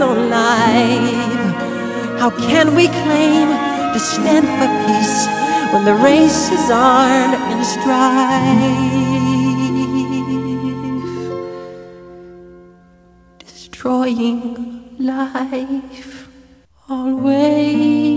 so live. How can we claim to stand for peace when the race is on in strife? Destroying life always.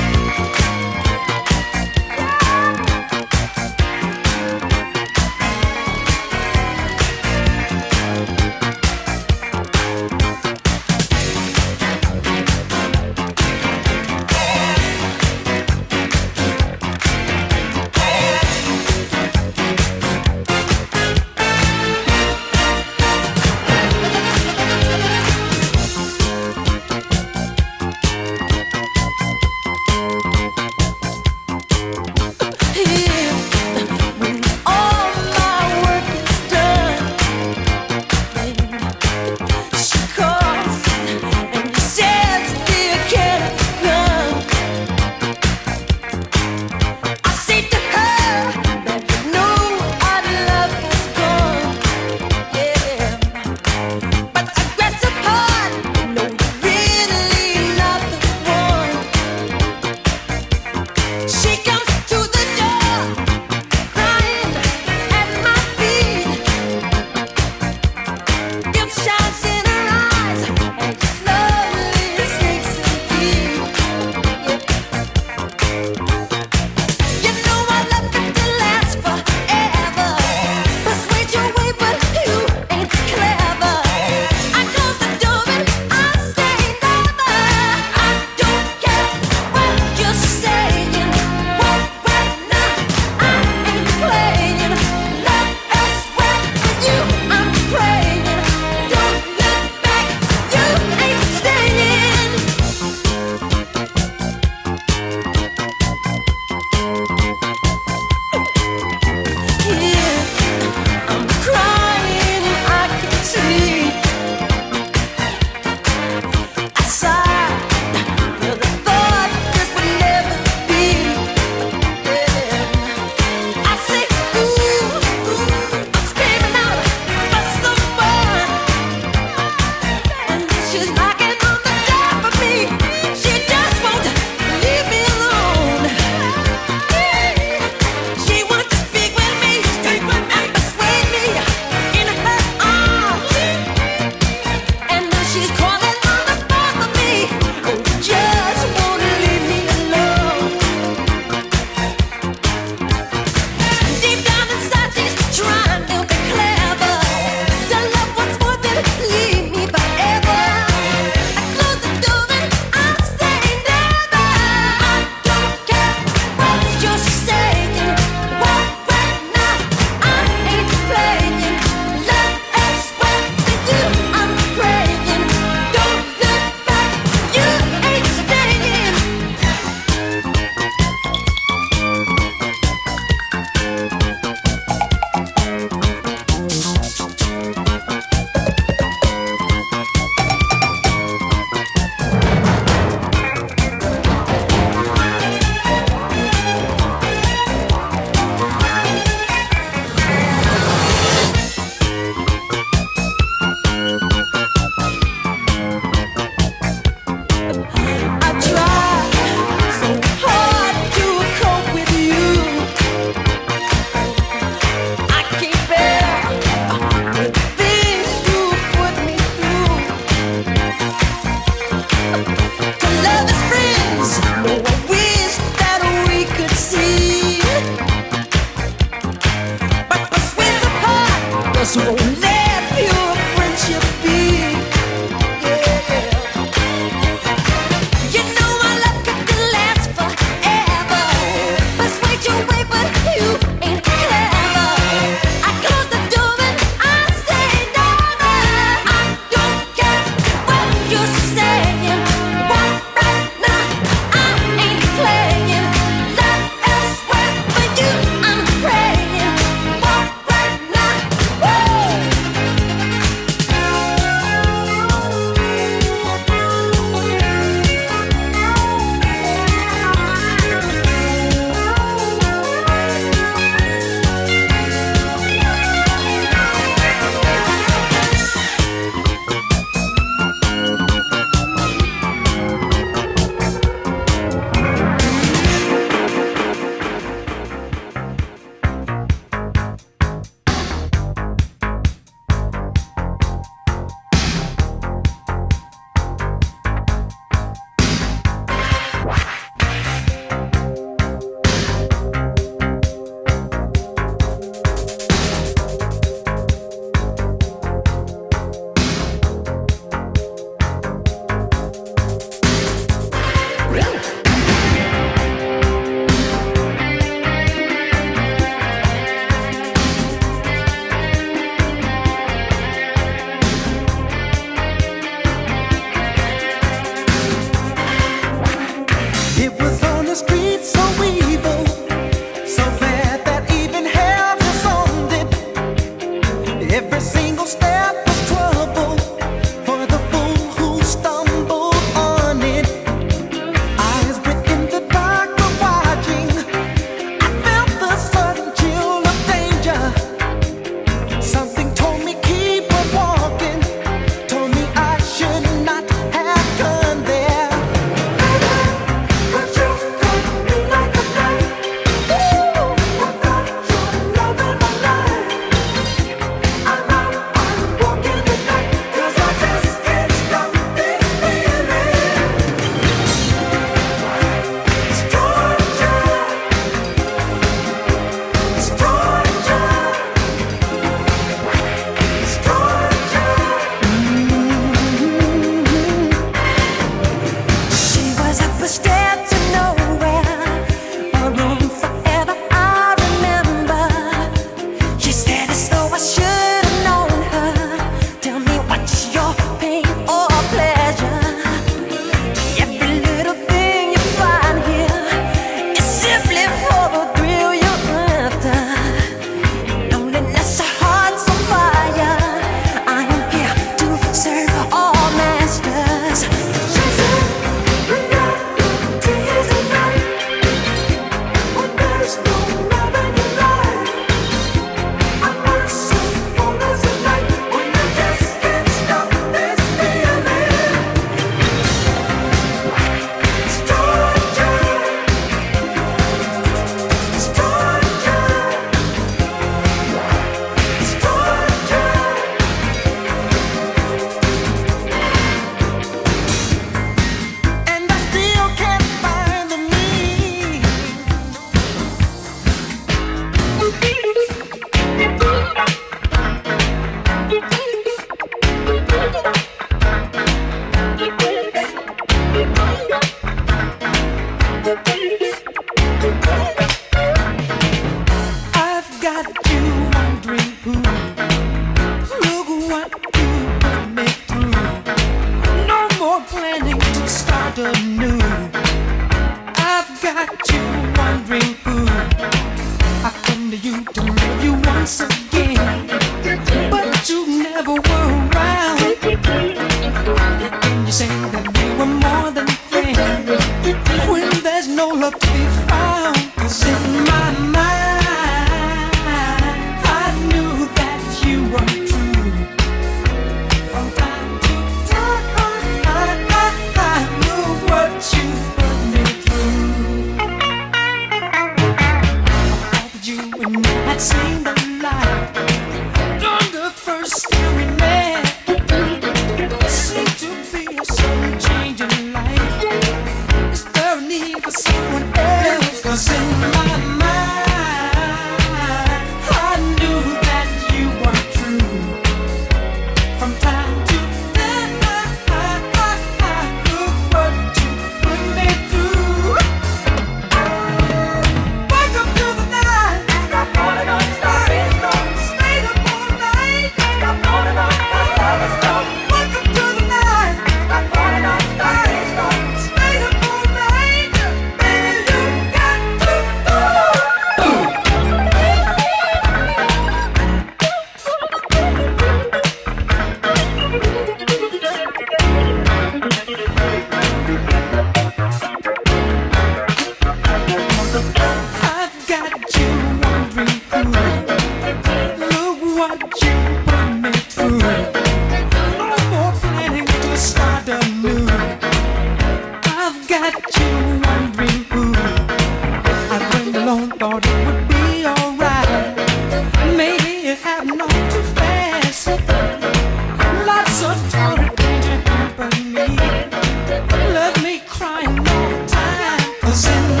was in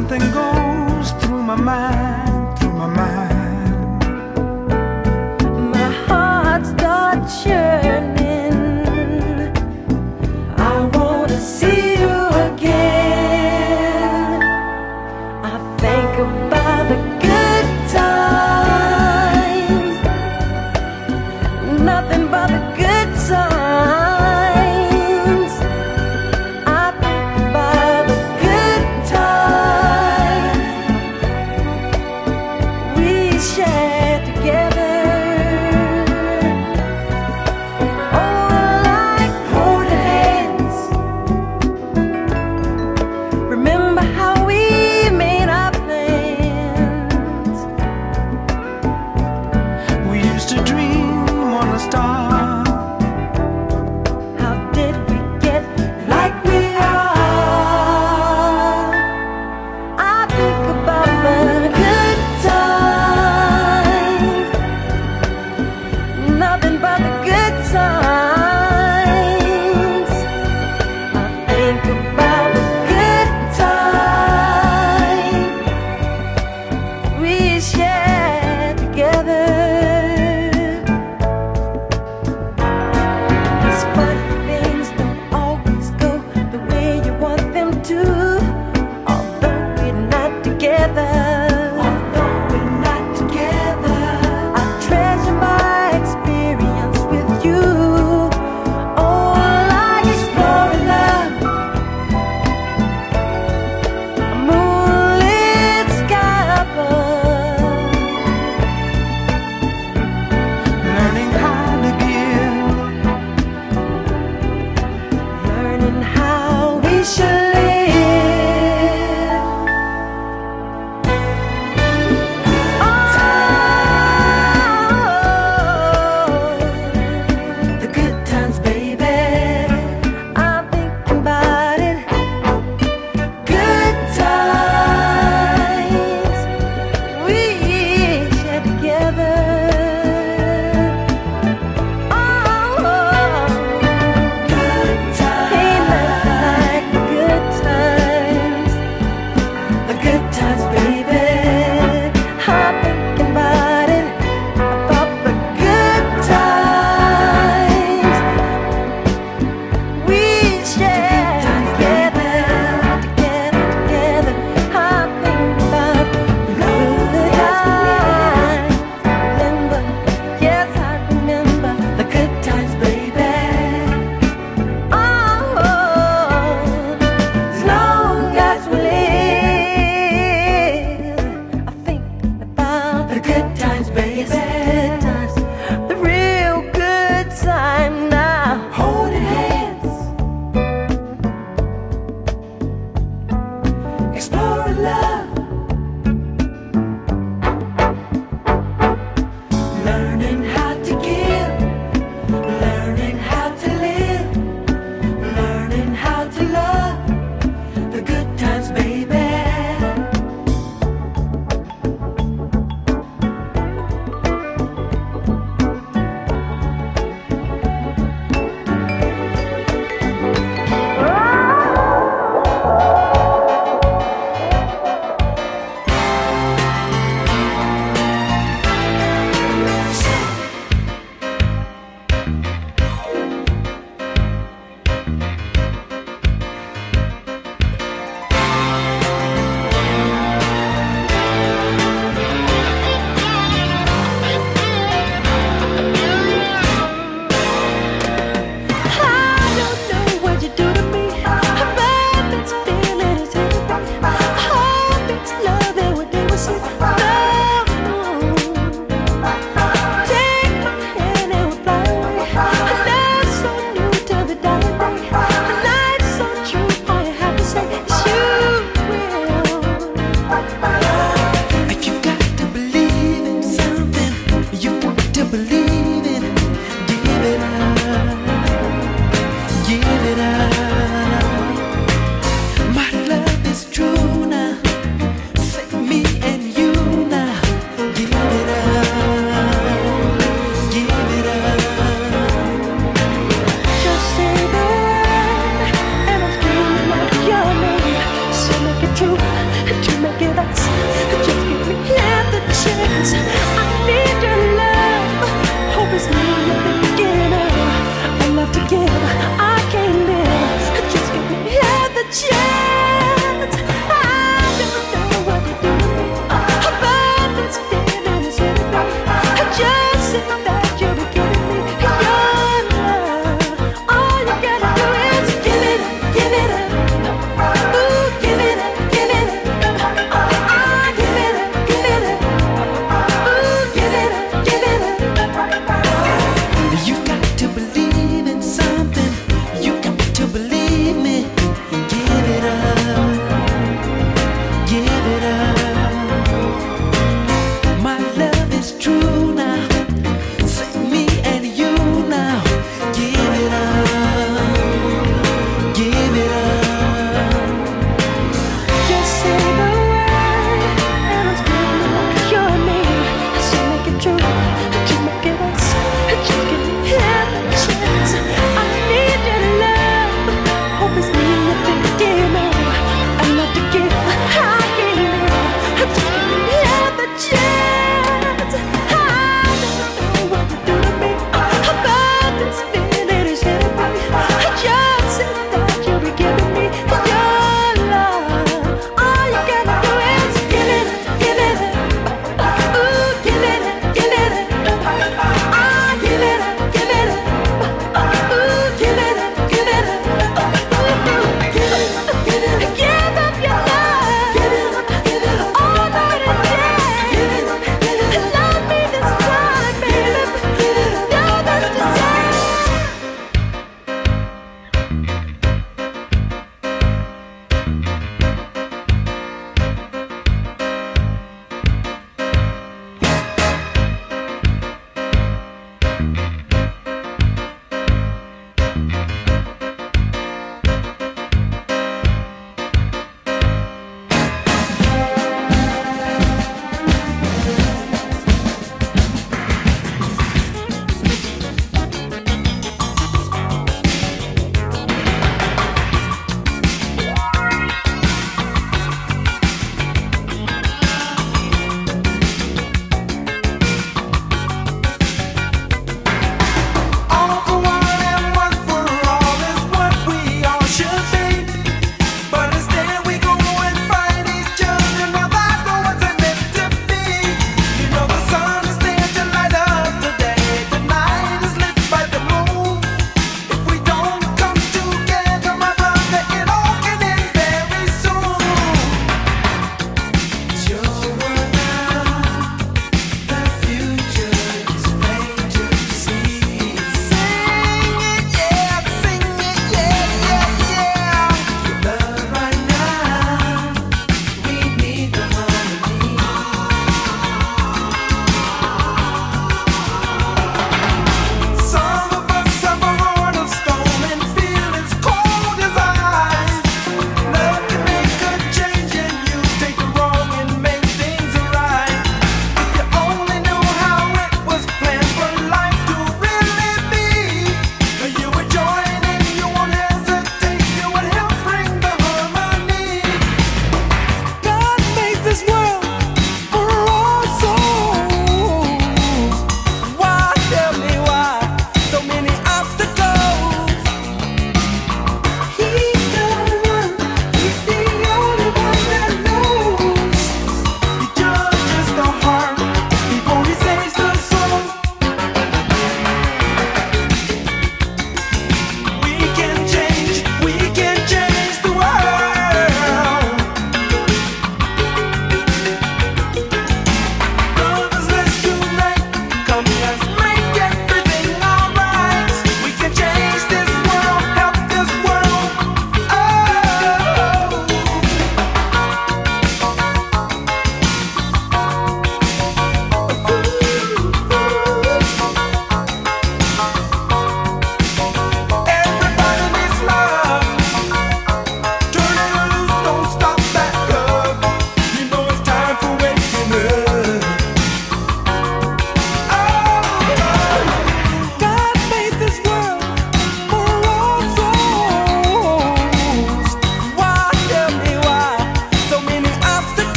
Something goes through my mind, through my mind.